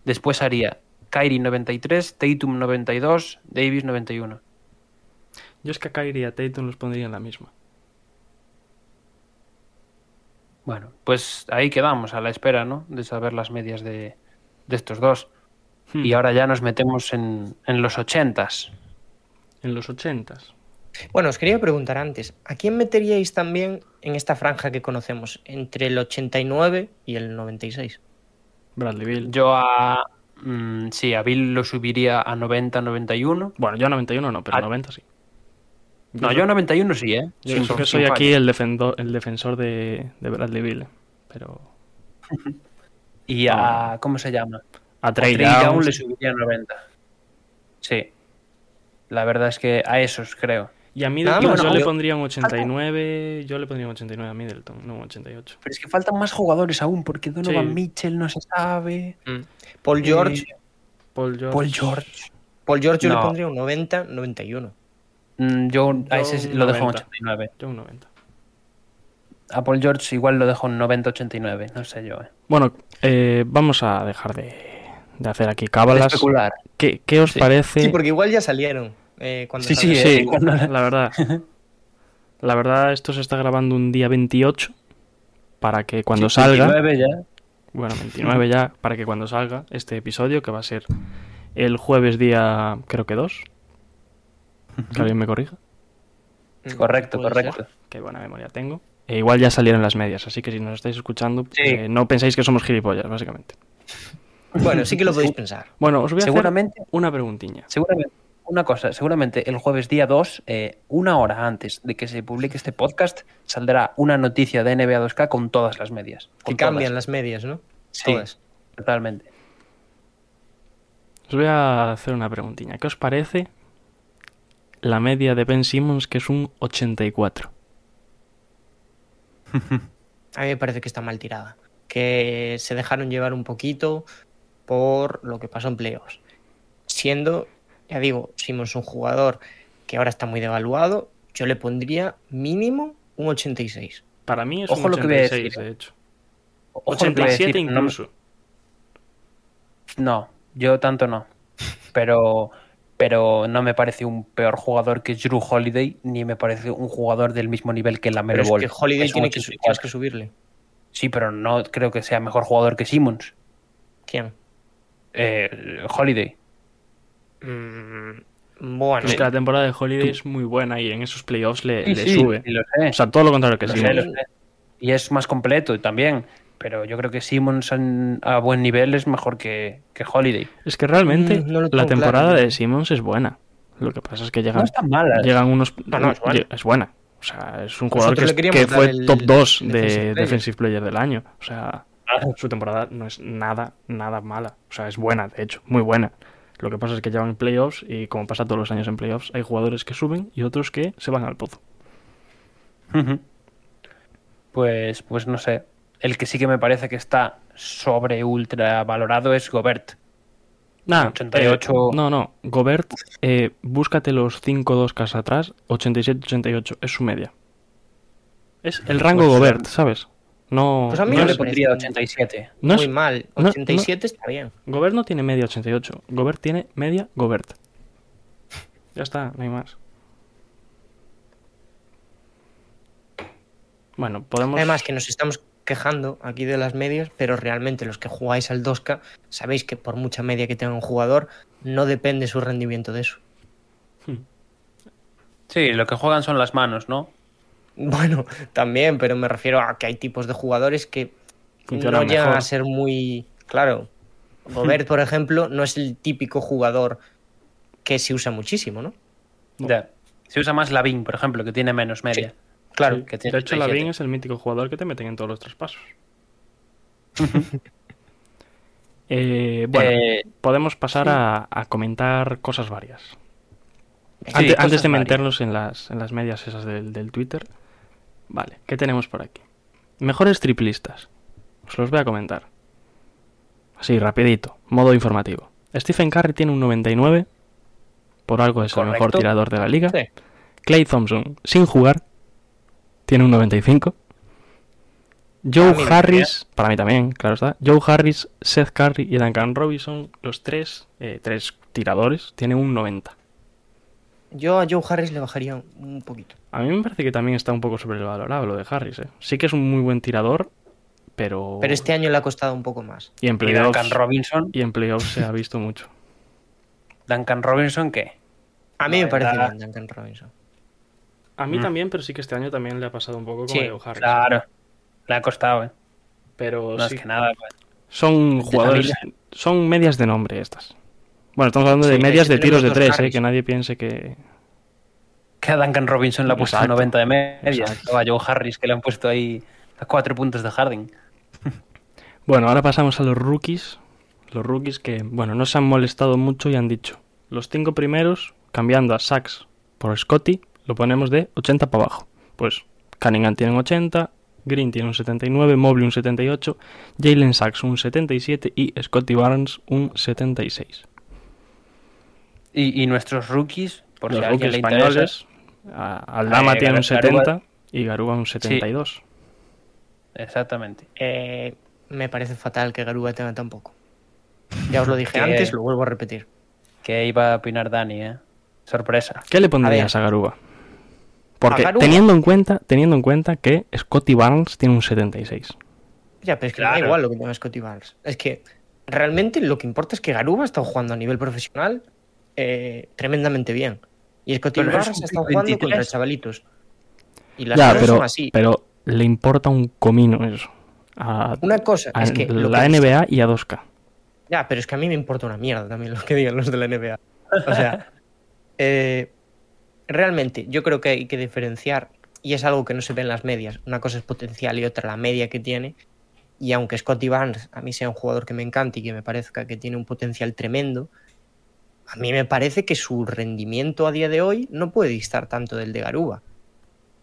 Después haría Kyrie 93, Tatum 92, Davis 91. Yo es que a Kyrie y a Tatum los pondría en la misma. Bueno, pues ahí quedamos a la espera, ¿no? De saber las medias de, de estos dos. Hmm. Y ahora ya nos metemos en, en los ochentas. En los 80 Bueno, os quería preguntar antes, ¿a quién meteríais también en esta franja que conocemos, entre el 89 y el 96? Bradley Bill. Yo a. mm, sí, a Bill lo subiría a 90, 91. Bueno, yo a 91 no, pero Ah. 90 sí. No, yo a 91 sí, ¿eh? Yo Sin- soy aquí el, defendo- el defensor de, de Bradley Bill. Pero <laughs> Y a. ¿Cómo se llama? a Trey Young le subiría a 90. Sí. La verdad es que a esos creo. Y a Middleton yo ¿no? le Yo- pondría un 89. Yo le pondría un 89 a Middleton, no un 88. Pero es que faltan más jugadores aún, porque Donovan Sí. Mitchell no se sabe. Paul George, Eh, Paul George. Paul George. Paul George yo no. le pondría un 90, 91. Mm, Yo a ese un lo dejo en 90. 89. Yo un 90. A Paul George igual lo dejo en 90-89, no sé yo. Eh. Bueno, eh, vamos a dejar de, de hacer aquí cábalas. Especular. ¿Qué, qué os Sí. parece? Sí, porque igual ya salieron. eh, cuando Sí, sí, eh, Sí, cuando- <laughs> la verdad. <laughs> La verdad, esto se está grabando un día 28. para que cuando Sí, salga, 29 ya. bueno, 29 ya, para que cuando salga este episodio, que va a ser el jueves día, creo que 2, que alguien me corrija, Correcto, Puede correcto. ser. qué buena memoria tengo. E igual ya salieron las medias, así que si nos estáis escuchando, Sí. eh, no pensáis que somos gilipollas, básicamente. Bueno, sí que lo <laughs> podéis pensar. Bueno, os voy a Seguramente- hacer una preguntiña. Seguramente, una cosa, seguramente el jueves día 2, eh, una hora antes de que se publique este podcast, saldrá una noticia de NBA 2K con todas las medias. Que cambian todas. las medias, ¿no? Sí, Todas. totalmente. Os voy a hacer una preguntiña. ¿Qué os parece la media de Ben Simmons, que es un 84? <laughs> A mí me parece que está mal tirada. Que se dejaron llevar un poquito por lo que pasó en playoffs. Siendo, ya digo, Simmons un jugador que ahora está muy devaluado, yo le pondría mínimo un 86. Para mí es Ojo un lo que voy a 86, decir. de hecho. Ojo lo que voy a 87 decir, no- incluso. No, yo tanto no. Pero, pero no me parece un peor jugador que Drew Holiday, ni me parece un jugador del mismo nivel que la es que Holiday Es tiene que, su- 84. tienes que subirle. Sí, pero no creo que sea mejor jugador que Simmons. ¿Quién? Eh, Holiday. Mm, bueno, Es que la temporada de Holiday es muy buena y en esos playoffs le, Sí, le sí, sube. sí, lo sé. O sea, todo lo contrario que Lo Simmons. sé, lo sé. Y es más completo también. Pero yo creo que Simmons en- a buen nivel es mejor que, que Holiday. Es que realmente Mm, no la temporada claro, de Simmons es buena. Lo que pasa es que llegan, No mala. llegan unos... No, no, es buena. Es buena. O sea, es un jugador que, Nosotros que fue top 2 de Defensive Player. Defensive Player del año. O sea, su temporada no es nada, nada mala. O sea, es buena, de hecho, muy buena. Lo que pasa es que llevan playoffs y como pasa todos los años en playoffs, hay jugadores que suben y otros que se van al pozo. Pues, pues no sé. El que sí que me parece que está sobre ultra valorado es Gobert. Nah, 88. eh, no, no. Gobert, eh, búscate los 5-2 cas atrás, 87-88. Es su media. Es el rango Pues, Gobert, ¿sabes? No, Pues a mí no le pondría parece 87. no muy es- mal. no- 87 está bien. Gobert no tiene media 88. Gobert tiene media Gobert. Ya está, no hay más. Bueno, podemos. Además que nos estamos quejando aquí de las medias, pero realmente los que jugáis al 2K sabéis que por mucha media que tenga un jugador, no depende su rendimiento de eso. Sí, lo que juegan son las manos, ¿no? <laughs> Bueno, también, pero me refiero a que hay tipos de jugadores que Funcionan no llegan mejor. a ser muy... Claro, Gobert, <laughs> por ejemplo, no es el típico jugador que se usa muchísimo, ¿no? Ya. Se usa más Lavin, por ejemplo, que tiene menos media. Claro, Sí, que tiene de hecho, 37. Lavin es el mítico jugador que te meten en todos los traspasos. <laughs> Eh, bueno, Eh, podemos pasar a, a comentar cosas varias. Sí, antes, cosas de meternos en las, en las medias esas del, del Twitter. Vale, ¿qué tenemos por aquí? Mejores triplistas. Os los voy a comentar. Así, rapidito, modo informativo. Stephen Curry tiene un 99. Por algo es el mejor tirador de la liga. Sí. Clay Thompson, sin jugar, tiene un 95. Joe me Harris, para mí también, claro está. Joe Harris, Seth Curry y Duncan Robinson, los tres, eh, tres tiradores, tienen un 90. yo a Joe Harris le bajaría un poquito. A mí me parece que también está un poco sobrevalorado lo de Harris. ¿eh? Sí que es un muy buen tirador, pero. Pero este año le ha costado un poco más. Y en y playoffs, Duncan Robinson. y en playoffs se ha visto mucho. <laughs> Duncan Robinson, ¿qué? A mí No, me parece verdad. bien Duncan Robinson. A mí Mm. también, pero sí que este año también le ha pasado un poco como Sí, a Joe Harris. Claro. Le ha costado, ¿eh? Pero No sí, es que nada. pues. son jugadores. Son medias de nombre estas. Bueno, estamos hablando de Sí, medias de tiros de tres, ¿eh? Que nadie piense que. Que a Duncan Robinson le ha puesto a Exacto. 90 de media. O a Joe Harris, que le han puesto ahí a cuatro puntos de Harding. <laughs> Bueno, ahora pasamos a los rookies. Los rookies que, bueno, no se han molestado mucho y han dicho: los cinco primeros, cambiando a Sachs por Scotty, lo ponemos de 80 para abajo. Pues Cunningham tiene un 80, Green tiene un 79, Mobley un 78, Jalen Sachs un 77 y Scotty Barnes un 76. Y, y nuestros rookies, por los si a alguien rookies le interesa. españoles, a- Aldama Eh, tiene un Garuba- 70 y Garuba un 72. Exactamente. Eh, me parece fatal que Garuba tenga tan poco. Ya os lo dije <laughs> antes, lo vuelvo a repetir. Que iba a opinar Dani, ¿eh? Sorpresa. ¿Qué le pondrías a, Garuba? Porque teniendo en cuenta, teniendo en cuenta que Scotty Barnes tiene un 76. Ya, pero es que me Claro. da igual lo que tenga Scotty Barnes. Es que realmente lo que importa es que Garuba ha estado jugando a nivel profesional eh, tremendamente bien. Y Scotty Pero es Barnes ha estado jugando 23. contra chavalitos. Y las Ya, cosas pero, son así. pero le importa un comino eso. A, Una cosa a es que. lo la que- NBA y a 2K. Ya, pero es que a mí me importa una mierda también lo que digan los de la NBA. O sea, <laughs> eh, realmente yo creo que hay que diferenciar, y es algo que no se ve en las medias. Una cosa es potencial y otra la media que tiene. Y aunque Scotty Barnes a mí sea un jugador que me encante y que me parezca que tiene un potencial tremendo, a mí me parece que su rendimiento a día de hoy no puede distar tanto del de Garuba.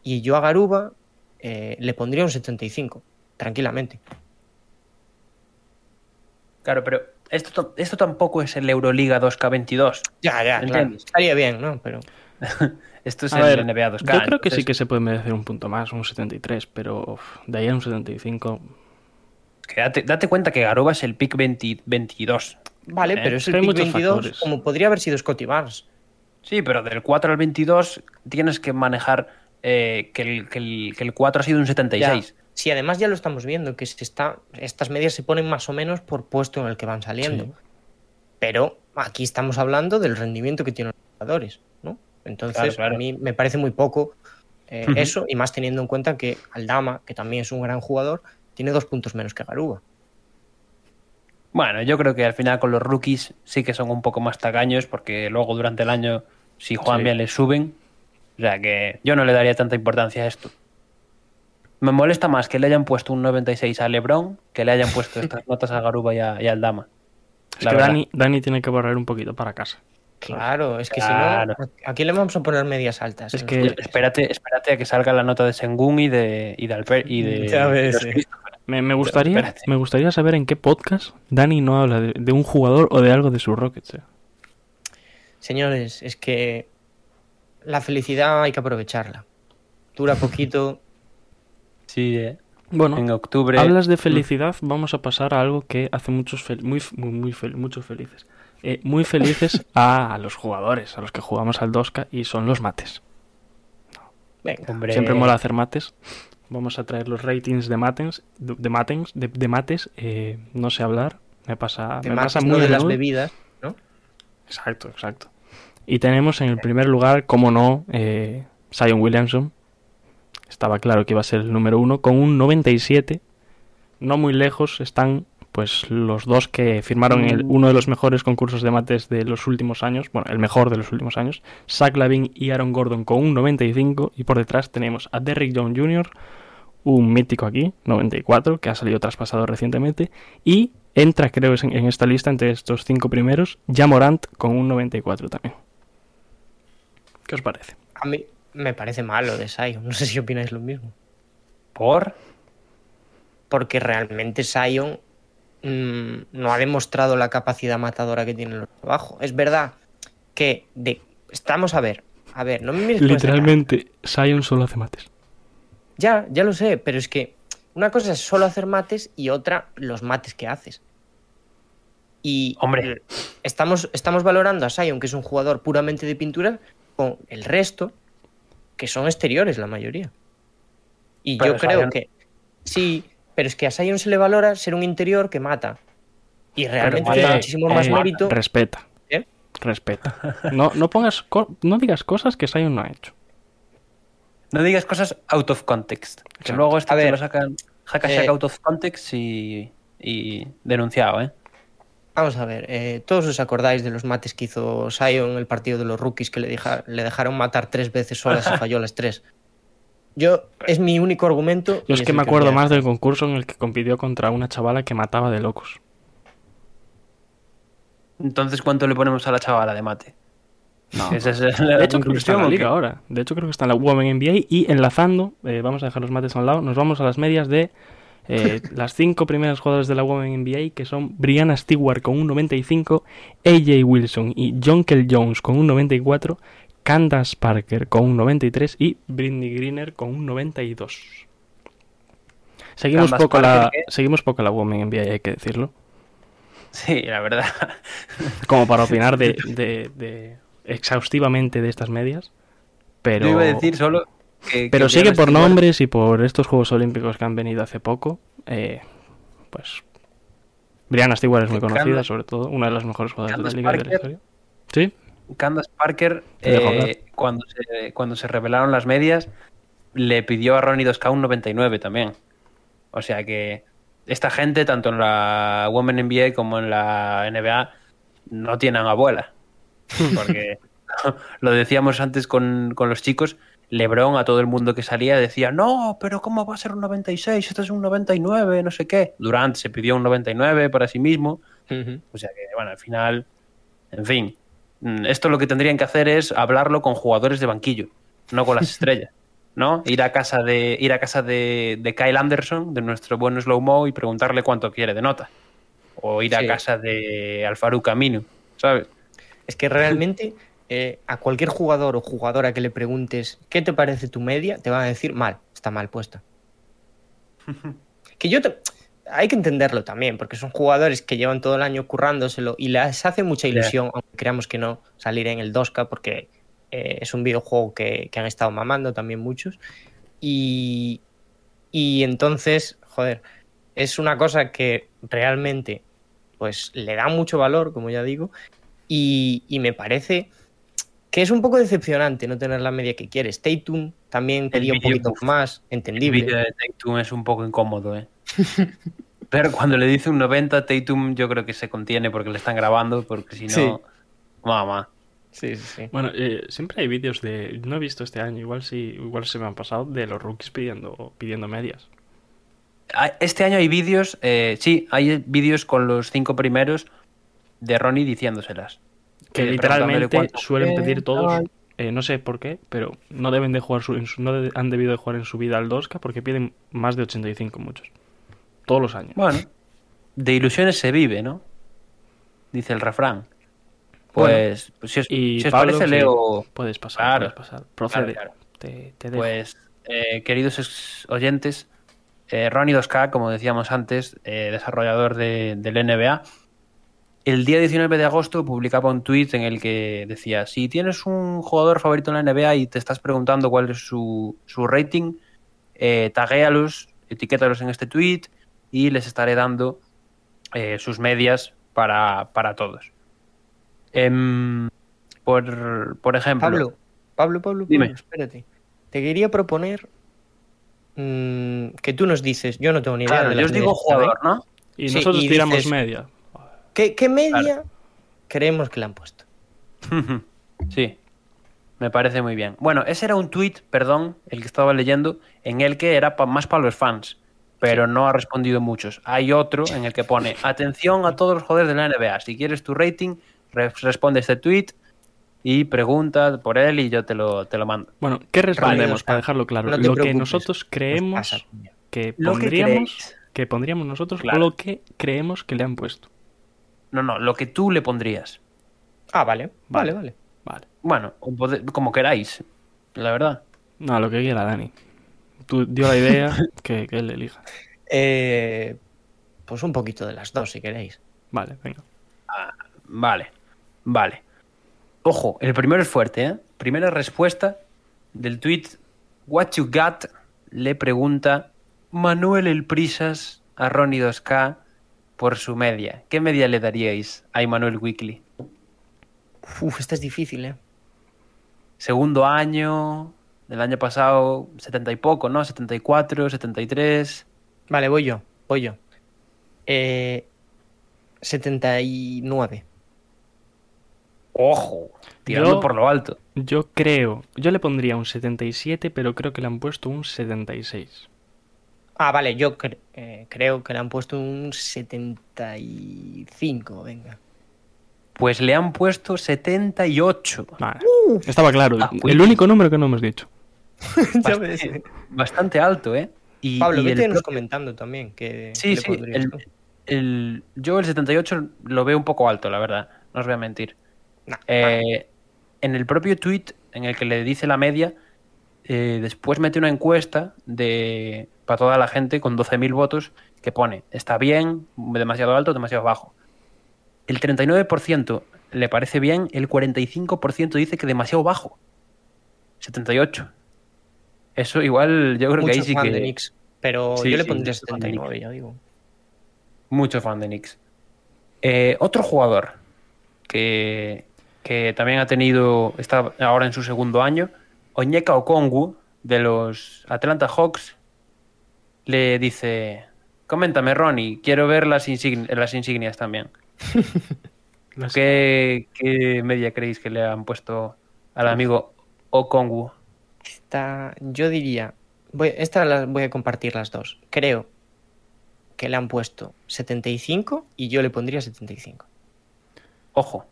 Y yo a Garuba eh, le pondría un 75, tranquilamente. Claro, pero esto, to- esto tampoco es el Euroliga 2K22. Ya, ya, claro. Estaría bien, ¿no? Pero <laughs> Esto es A el ver, NBA 2K. yo creo que sí que se puede merecer un punto más, un 73, pero uf, de ahí a un 75. que date, date cuenta que Garuba es el pick 20 22. Vale, Eh, pero es el pick muchos 22 factores. como podría haber sido Scotty Barnes. Sí, pero del 4 al 22 tienes que manejar eh, que, el, que, el, que el 4 ha sido un 76. Ya. Sí, además ya lo estamos viendo, que se está, estas medias se ponen más o menos por puesto en el que van saliendo. Sí. Pero aquí estamos hablando del rendimiento que tienen los jugadores, ¿no? Entonces, Claro, claro. a mí me parece muy poco eh, eso, y más teniendo en cuenta que Aldama, que también es un gran jugador, tiene dos puntos menos que Garuba. Bueno, yo creo que al final con los rookies sí que son un poco más tacaños porque luego durante el año, si juegan Sí. bien, les suben. O sea que yo no le daría tanta importancia a esto. Me molesta más que le hayan puesto un 96 a LeBron que le hayan puesto <laughs> estas notas a Garuba y a, y a Aldama. Es La que verdad. Dani, Dani tiene que barrer un poquito para casa. Claro, es que Claro. si no, ¿a quién le vamos a poner medias altas? Es que-? Espérate, espérate a que salga la nota de Sengun y de, y de Alper y de. Ya ves. Me, me gustaría, me gustaría saber en qué podcast Dani no habla de, de un jugador o de algo de sus Rockets. eh. Señores, es que la felicidad hay que aprovecharla. Dura poquito. <laughs> Sí, eh. Bueno, en octubre. hablas de felicidad, vamos a pasar a algo que hace muchos fel- muy, muy, muy fel- muchos felices. Eh, muy felices a, los jugadores, a los que jugamos al 2K y son los mates. Venga. Hombre, Siempre mola hacer mates. Vamos a traer los ratings de mates, de, de matens, de, de mates. eh, no sé hablar, me pasa, de me más pasa no muy de a las bebidas, ¿no? Exacto, exacto. Y tenemos en el primer lugar, como no, eh, Zion Williamson. Estaba claro que iba a ser el número uno, con un 97. No muy lejos están pues los dos que firmaron el, uno de los mejores concursos de mates de los últimos años, bueno, el mejor de los últimos años, Zach Lavin y Aaron Gordon con un 95 y por detrás tenemos a Derrick Jones Jr., un mítico aquí, 94, que ha salido traspasado recientemente, y entra creo en, en esta lista entre estos cinco primeros, Jamorant con un 94 también. ¿Qué os parece? A mí me parece malo de Sion. No sé si opináis lo mismo. ¿Por? Porque realmente Sion mm, no ha demostrado la capacidad matadora que tienen los abajo. Es verdad que de... estamos a ver. A ver, no me mires. Literalmente, Zion solo hace mates. Ya, ya lo sé, pero es que una cosa es solo hacer mates y otra los mates que haces. Y Hombre. estamos, estamos valorando a Sion, que es un jugador puramente de pintura, con el resto, que son exteriores la mayoría. Y Pero yo creo Zion- que sí, pero es que a Sion se le valora ser un interior que mata. Y realmente mata- tiene muchísimo más Eh, mérito. Respeta. ¿Eh? Respeta. No, no pongas no digas cosas que Zion no ha hecho. No digas cosas out of context. Que Exacto. luego esto A te ver, lo sacan Hackashack eh, out of context y, y denunciado, ¿eh? Vamos a ver, eh, todos os acordáis de los mates que hizo Sion en el partido de los rookies que le, deja- le dejaron matar tres veces solas y falló las tres. Yo, es mi único argumento. Yo es que me acuerdo más del concurso en el que compitió contra una chavala que mataba de locos. Entonces, ¿cuánto le ponemos a la chavala de mate? Esa es la De hecho, creo que está en conclusión, la ahora. De hecho, creo que está en la Women NBA. Y enlazando, eh, vamos a dejar los mates a un lado, nos vamos a las medias de eh, <laughs> las cinco primeras jugadoras de la Women NBA, que son Brianna Stewart con un 95, AJ Wilson y Jonkel Jones con un 94, Candace Parker con un 93 y Britney Greener con un 92. Seguimos poco, la, seguimos poco la Women NBA, hay que decirlo. Sí, la verdad. <laughs> Como para opinar de, <laughs> de- de- exhaustivamente de estas medias. Pero Yo iba a decir solo que- Pero que viernes por igual- nombres y por estos Juegos Olímpicos que han venido hace poco, eh, pues Brianna Stewart es muy conocida, sobre todo, una de las mejores jugadoras de la liga de la historia. Sí, Candace Parker, eh, cuando, se, cuando se revelaron las medias, le pidió a Ronnie 2K un 99 también. O sea que esta gente, tanto en la Women NBA como en la NBA, no tienen abuela. <laughs> Porque lo decíamos antes con, con los chicos, Lebron a todo el mundo que salía decía, no, pero ¿cómo va a ser un 96? Esto es un 99, no sé qué. Durant se pidió un 99 para sí mismo. O sea que, bueno, al final, en fin, esto lo que tendrían que hacer es hablarlo con jugadores de banquillo, no con las <laughs> estrellas, ¿no? Ir a casa de ir a casa de, de Kyle Anderson, de nuestro buen slow mo y preguntarle cuánto quiere de nota, o ir a casa de Alfaru Camino, ¿sabes? Es que realmente eh, a cualquier jugador o jugadora que le preguntes qué te parece tu media, te van a decir mal, está mal puesta. <laughs> que yo te- hay que entenderlo también, porque son jugadores que llevan todo el año currándoselo y les hace mucha ilusión, aunque creamos que no, salir en el 2K, porque eh, es un videojuego que, que han estado mamando también muchos. Y, y entonces, joder, es una cosa que realmente pues le da mucho valor, como ya digo, y, y me parece que es un poco decepcionante no tener la media que quieres. Tatum también pedía un poquito más, El entendible. vídeo de Tatum es un poco incómodo, ¿eh? Pero cuando le dice un 90, Tatum yo creo que se contiene porque le están grabando, porque si no, Sí. mamá. Sí, sí, sí. Bueno, eh, siempre hay vídeos de. No he visto este año, igual sí, igual se me han pasado, de los rookies pidiendo, pidiendo medias. Este año hay vídeos, eh, sí, hay vídeos con los cinco primeros de Ronnie diciéndoselas. Que Eh, literalmente suelen pedir todos. eh, no sé por qué, pero no deben de jugar su, en su- no de- han debido de jugar en su vida al 2K porque piden más de 85 muchos. Todos los años. Bueno, de ilusiones se vive, ¿no? Dice el refrán. Pues, pues si os, Y si os Pablo, parece, leo. Puedes pasar, Claro, puedes pasar. Procede. claro. Te, te dejo. Pues, eh, queridos oyentes, eh, Ronnie 2K, como decíamos antes, eh, desarrollador de- del NBA, el día 19 de agosto publicaba un tweet en el que decía, si tienes un jugador favorito en la NBA y te estás preguntando cuál es su, su rating, eh, taguéalos, etiquétalos en este tweet y les estaré dando eh, sus medias para, para todos. Em, por, por ejemplo, Pablo, Pablo, Pablo, Dime. Pablo, espérate. Te quería proponer mm, que tú nos dices, yo no tengo ni idea claro, de yo os digo jugador, ¿no? y sí, nosotros y tiramos dices- media. ¿Qué, qué media creemos que le han puesto? <laughs> Sí, me parece muy bien. Bueno, ese era un tweet, perdón, el que estaba leyendo, en el que era pa- más para los fans, pero no ha respondido muchos. Hay otro en el que pone, atención a todos los jugadores de la NBA, si quieres tu rating, re- responde este tweet y pregunta por él y yo te lo, te lo mando. Bueno, ¿qué respondemos? Para dejarlo claro. no lo que nosotros creemos que Lo que pondríamos, que, pondríamos nosotros Claro. lo que creemos que le han puesto. No, no, lo que tú le pondrías. Ah, vale, vale, vale. Vale. Bueno, como queráis, la verdad. No, lo que quiera, Dani. Tú dio la idea <laughs> que, que él elija. Eh, pues un poquito de las dos, si queréis. Vale, venga. Vale, vale. Ojo, el primero es fuerte, ¿eh? Primera respuesta del tweet What You Got le pregunta Manuel El Prisas a Ronnie 2K por su media. ¿Qué media le daríais a Manuel Weekly? Uf, esta es difícil, ¿eh? Segundo año, del año pasado, 70 y poco, ¿no? 74, 73. Vale, voy yo, voy yo. Eh, 79. Ojo, tirando Yo- por lo alto. Yo creo, yo le pondría un 77, pero creo que le han puesto un 76. Ah, vale, yo cre- eh, creo que le han puesto un 75, venga. Pues le han puesto 78. Vale. Estaba claro. Ah, el único número que no hemos dicho. <laughs> Bastante, bastante alto, ¿eh? Y, Pablo, y vete nos propio- comentando también que Sí, le sí. el- el- yo el 78 lo veo un poco alto, la verdad. No os voy a mentir. Nah, Eh, en el propio tweet en el que le dice la media, eh, después mete una encuesta de para toda la gente con 12.000 votos que pone, está bien, demasiado alto, demasiado bajo. El 39% le parece bien, el 45% dice que demasiado bajo. 78. Eso igual, yo creo que ahí Mucho sí fan que. de Knicks. Pero Sí, yo le sí, pondría mucho fan de 79, ya digo. Mucho fan de Knicks. Eh, otro jugador que, que también ha tenido, está ahora en su segundo año, Onyeka Okongwu, de los Atlanta Hawks, le dice: Coméntame, Ronnie, quiero ver las, insign- las insignias también. <laughs> ¿Qué, qué media creéis que le han puesto al amigo Okongwu? Esta, yo diría, voy, esta las voy a compartir las dos. Creo que le han puesto 75 y yo le pondría 75. Ojo,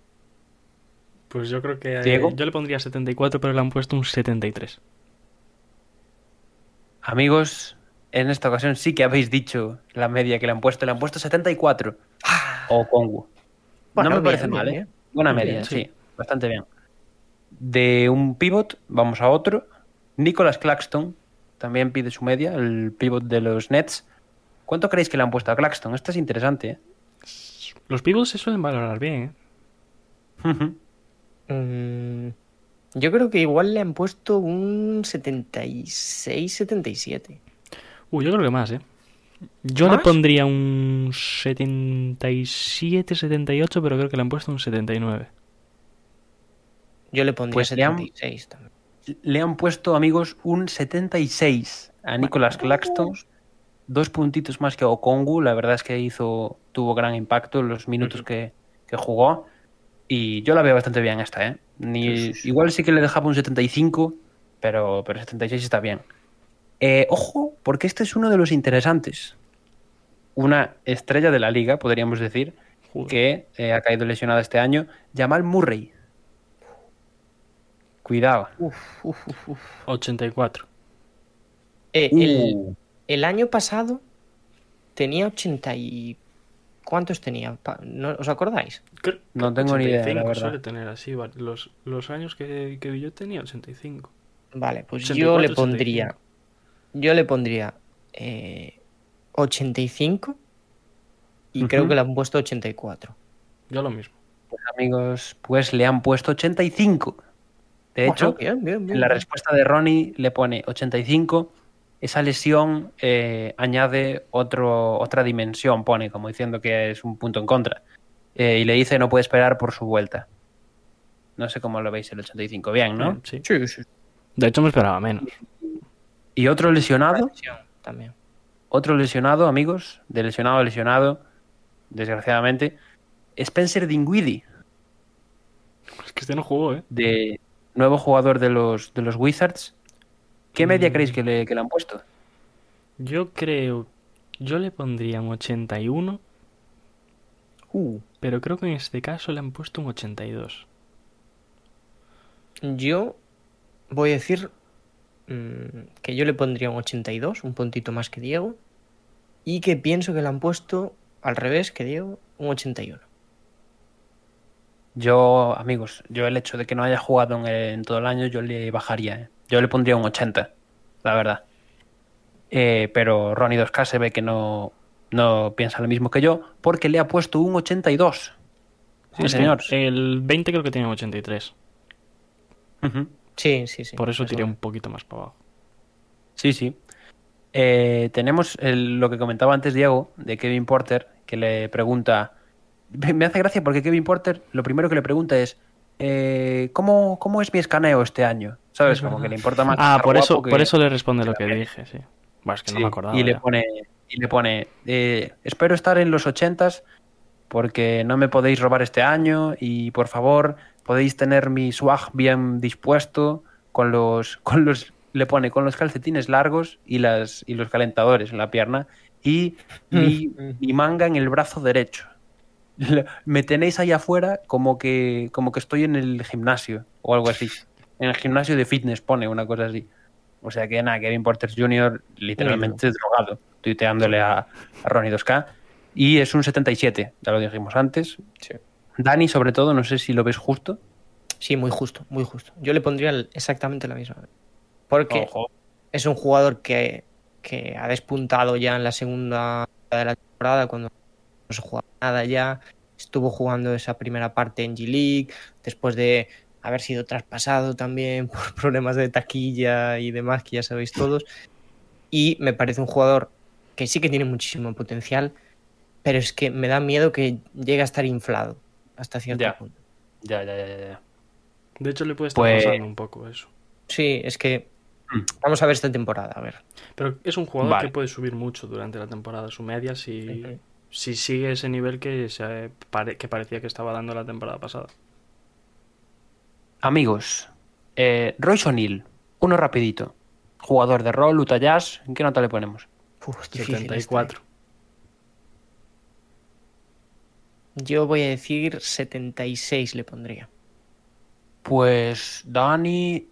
Pues yo creo que eh, Diego. yo le pondría 74, pero le han puesto un 73. amigos, en esta ocasión sí que habéis dicho la media que le han puesto. Le han puesto 74. Okongwu. Bueno, no me bien, parece bien, mal, ¿eh? bien. Buena Bien, media, sí. sí. Bastante bien. De un pivot, vamos a otro. Nicholas Claxton también pide su media, el pivot de los Nets. ¿Cuánto creéis que le han puesto a Claxton? Esto es interesante, ¿eh? Los pivots se suelen valorar bien, ¿eh? Mm, yo creo que igual le han puesto un 76, 77. Uh, yo creo que más, ¿eh? Yo le pondría un 77, 78, pero creo que le han puesto un 79. Yo le pondría Pues le han- 76 también. Le han puesto, amigos, un 76 a Nicholas Claxton. Dos puntitos más que Okongwu. La verdad es que hizo, tuvo gran impacto en los minutos que, que jugó. Y yo la veo bastante bien esta, ¿eh? Ni, Sí, sí, sí. Igual sí que le dejaba un 75, pero, pero 76 está bien. Eh, ojo, porque este es uno de los interesantes. Una estrella de la liga, podríamos decir, Joder. que eh, ha caído lesionada este año. Jamal Murray. Cuidado. Uf, uf, uf, uf. 84. Eh, el, Uh. el año pasado tenía 80 y... ¿Cuántos tenía? ¿No, ¿Os acordáis? Creo- No tengo ni idea, la 85 verdad. suele tener así, los, los años que, que yo tenía, 85. Vale, pues 84, yo le pondría... 85. Yo le pondría eh, 85 y creo que le han puesto 84. Yo lo mismo. Pues, amigos, pues le han puesto 85. De hecho, Bueno, bien, bien, bien, en la bien. respuesta de Ronnie le pone 85. Esa lesión eh, añade otro, otra dimensión, pone, como diciendo que es un punto en contra. Eh, y le dice no puede esperar por su vuelta. No sé cómo lo veis el 85. Bien, ¿no? Sí. Sí, sí. De hecho, me esperaba menos. Y otro lesionado, Lesión También. otro lesionado, amigos, de lesionado a lesionado, desgraciadamente, Spencer Dinwiddie. Es que este no jugó, ¿eh? de nuevo jugador de los, de los Wizards. ¿Qué media Mm. creéis que le, que le han puesto? Yo creo. Yo le pondría un 81, Uh, pero creo que en este caso le han puesto un 82. yo voy a decir mm, que yo le pondría un 82, un puntito más que Diego, y que pienso que le han puesto al revés que Diego, un 81. Yo, amigos, yo el hecho de que no haya jugado en, el- en todo el año, yo le bajaría. ¿eh? Yo le pondría un 80, la verdad. Eh, pero Ronnie 2K se ve que no, no piensa lo mismo que yo, porque le ha puesto un 82. Sí, Es que señor. El 20 creo que tiene un 83. Ujú. Sí, sí, sí. Por eso tiré un poquito más para abajo. Sí, sí. Eh, tenemos el- lo que comentaba antes Diego de Kevin Porter, que le pregunta. Me hace gracia porque Kevin Porter lo primero que le pregunta es: eh, ¿cómo, ¿Cómo es mi escaneo este año? ¿Sabes? Es Como verdad. que le importa más. Ah, por eso, que- por eso le responde lo que dije, sí. Bueno, es que no me acordaba. Y le pone, y le pone eh, espero estar en los ochentas porque no me podéis robar este año y por favor podéis tener mi swag bien dispuesto con los, <laughs> con los, le pone con los calcetines largos y las y los calentadores en la pierna y mi, <laughs> mi manga en el brazo derecho. <laughs> Me tenéis ahí afuera como que, como que estoy en el gimnasio o algo así. En el gimnasio de fitness pone una cosa así. O sea que nada, Kevin Porter Jr. literalmente drogado, tuiteándole a, a Ronnie 2K. Y es un 77, ya lo dijimos antes. Sí. Dani, sobre todo, no sé si lo ves justo. Sí, muy justo, muy justo. Yo le pondría exactamente la misma. Porque Ojo. es un jugador que, que ha despuntado ya en la segunda de la temporada cuando no se jugaba nada ya. Estuvo jugando esa primera parte en G-League, después de haber sido traspasado también <laughs> por problemas de taquilla y demás, que ya sabéis todos. Y me parece un jugador que sí que tiene muchísimo potencial, pero es que me da miedo que llegue a estar inflado hasta cierto Ya. punto. Ya, ya, ya, ya, ya. De hecho, le puede estar Pues- pasando un poco eso. Sí, es que Mm. vamos a ver esta temporada, a ver. Pero es un jugador Vale. que puede subir mucho durante la temporada, su media, si, Ujú. Si sigue ese nivel que, se, que parecía que estaba dando la temporada pasada. Amigos, eh, Royce O'Neill, uno rapidito. Jugador de rol, Utah Jazz, ¿en qué nota le ponemos? Uf, es difícil esta, ¿eh? 74. Yo voy a decir 76 le pondría. Pues Dani,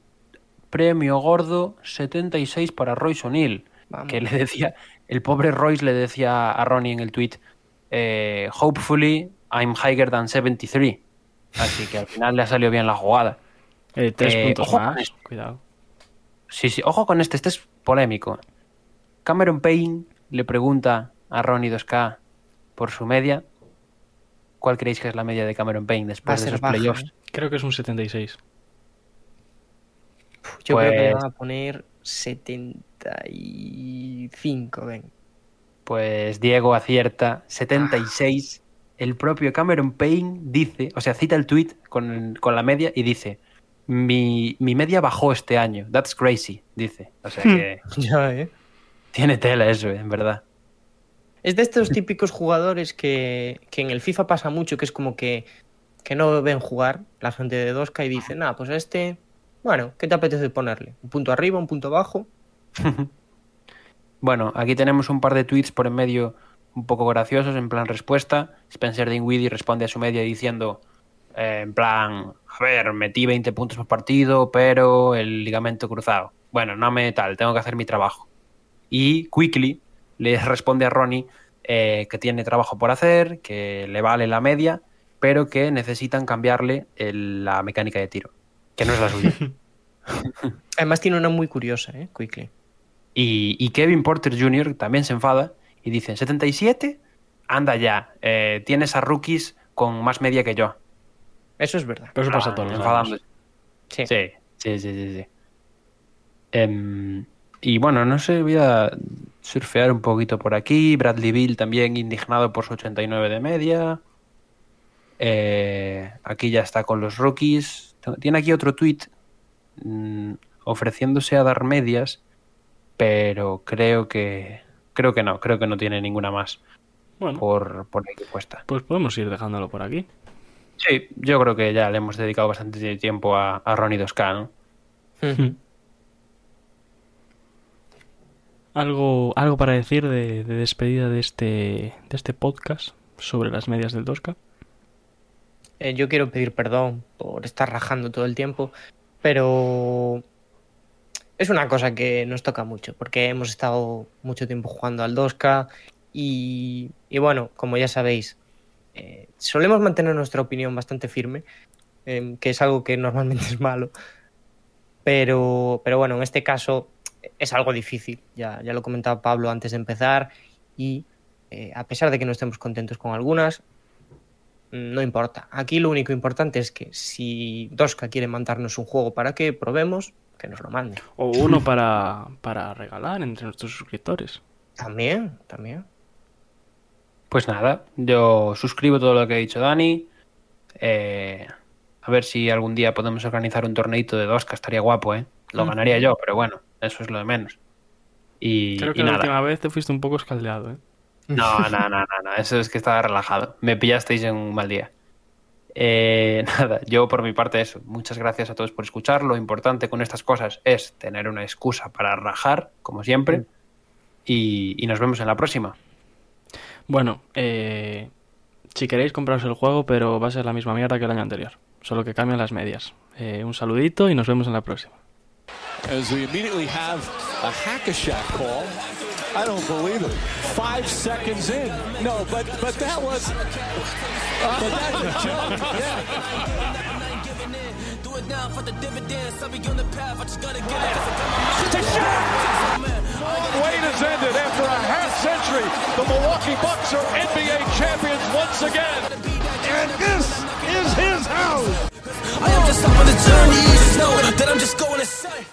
premio gordo, 76 para Royce O'Neill. Que le decía, el pobre Royce le decía a Ronnie en el tweet, eh, hopefully I'm higher than 73. Así que al final le ha salido bien la jugada. Eh, tres Eh, puntos más. Cuidado. Sí, sí, ojo con este, este es polémico. Cameron Payne le pregunta a Ronnie 2K por su media. ¿Cuál creéis que es la media de Cameron Payne después de ser esos baja, playoffs? ¿eh? Creo que es un 76. Yo creo que le Pues- van a poner 75, ven. Pues Diego acierta 76. El propio Cameron Payne dice, o sea, cita el tweet con, con la media y dice: mi, mi media bajó este año. That's crazy, dice. O sea que <laughs> Ya, ¿eh? tiene tela eso, en verdad. Es de estos típicos jugadores que, que en el FIFA pasa mucho, que es como que, que no ven jugar la gente de 2K y dicen, ah, pues a este, bueno, ¿qué te apetece ponerle? ¿Un punto arriba, un punto abajo? <laughs> Bueno, aquí tenemos un par de tweets por en medio un poco graciosos, en plan respuesta. Spencer Dinwiddie responde a su media diciendo, eh, en plan, a ver, metí 20 puntos por partido, pero el ligamento cruzado. Bueno, no me tal, tengo que hacer mi trabajo. Y Quickly le <laughs> responde a Ronnie eh, que tiene trabajo por hacer, que le vale la media, pero que necesitan cambiarle la mecánica de tiro, que no es la suya. <laughs> Además tiene una muy curiosa, ¿eh? Quickly. Y, y Kevin Porter Jr. también se enfada y dice, ¿77? Anda ya, eh, tienes a rookies con más media que yo. Eso es verdad. Pero eso pasa Ah, todos los enfadándose. años. Sí. Sí, sí, sí, sí. sí. Em, y bueno, no sé, voy a surfear un poquito por aquí. Bradley Bill también indignado por su 89 de media. Eh, aquí ya está con los rookies. Tiene aquí otro tweet mm, ofreciéndose a dar medias, pero creo que creo que no, creo que no tiene ninguna más Bueno, por, por aquí puesta. pues podemos ir dejándolo por aquí. Sí, yo creo que ya le hemos dedicado bastante tiempo a, a Ronnie 2K, ¿no? ¿Algo, algo para decir de, de despedida de este, de este podcast sobre las medias del 2K? Eh, yo quiero pedir perdón por estar rajando todo el tiempo, pero es una cosa que nos toca mucho, porque hemos estado mucho tiempo jugando al 2K y, y bueno, como ya sabéis, eh, solemos mantener nuestra opinión bastante firme, em, que es algo que normalmente <laughs> es malo, pero, pero bueno, en este caso es algo difícil, ya, ya lo comentaba Pablo antes de empezar, y eh, a pesar de que no estemos contentos con algunas, no importa. Aquí lo único importante es que si Doska quiere mandarnos un juego para que probemos, que nos lo mande. O uno para, para regalar entre nuestros suscriptores. También, también. Pues nada, yo suscribo todo lo que ha dicho Dani. Eh, a ver si algún día podemos organizar un torneito de dos, que estaría guapo, ¿eh? Lo Ujú. ganaría yo, pero bueno, eso es lo de menos. Y, Creo que y la nada. última vez te fuiste un poco escaldeado, ¿eh? No, no, no, no, no, eso es que estaba relajado. Me pillasteis en un mal día. Eh, <laughs> nada, yo por mi parte eso. Muchas gracias a todos por escuchar. Lo importante con estas cosas es tener una excusa para rajar, como siempre. Y, y nos vemos en la próxima. Bueno, eh, si queréis compraros el juego, pero va a ser la misma mierda que el año anterior. Solo que cambian las medias. Eh, un saludito y nos vemos en la próxima. As we immediately have a hack-a-shack call. I don't believe it. Five seconds in. No, but but that was. But that's a joke. Yeah. Wait has ended after a half century. The Milwaukee Bucks are NBA champions once again. And this is his house. I am just on the journey. Just know that I'm just going to say.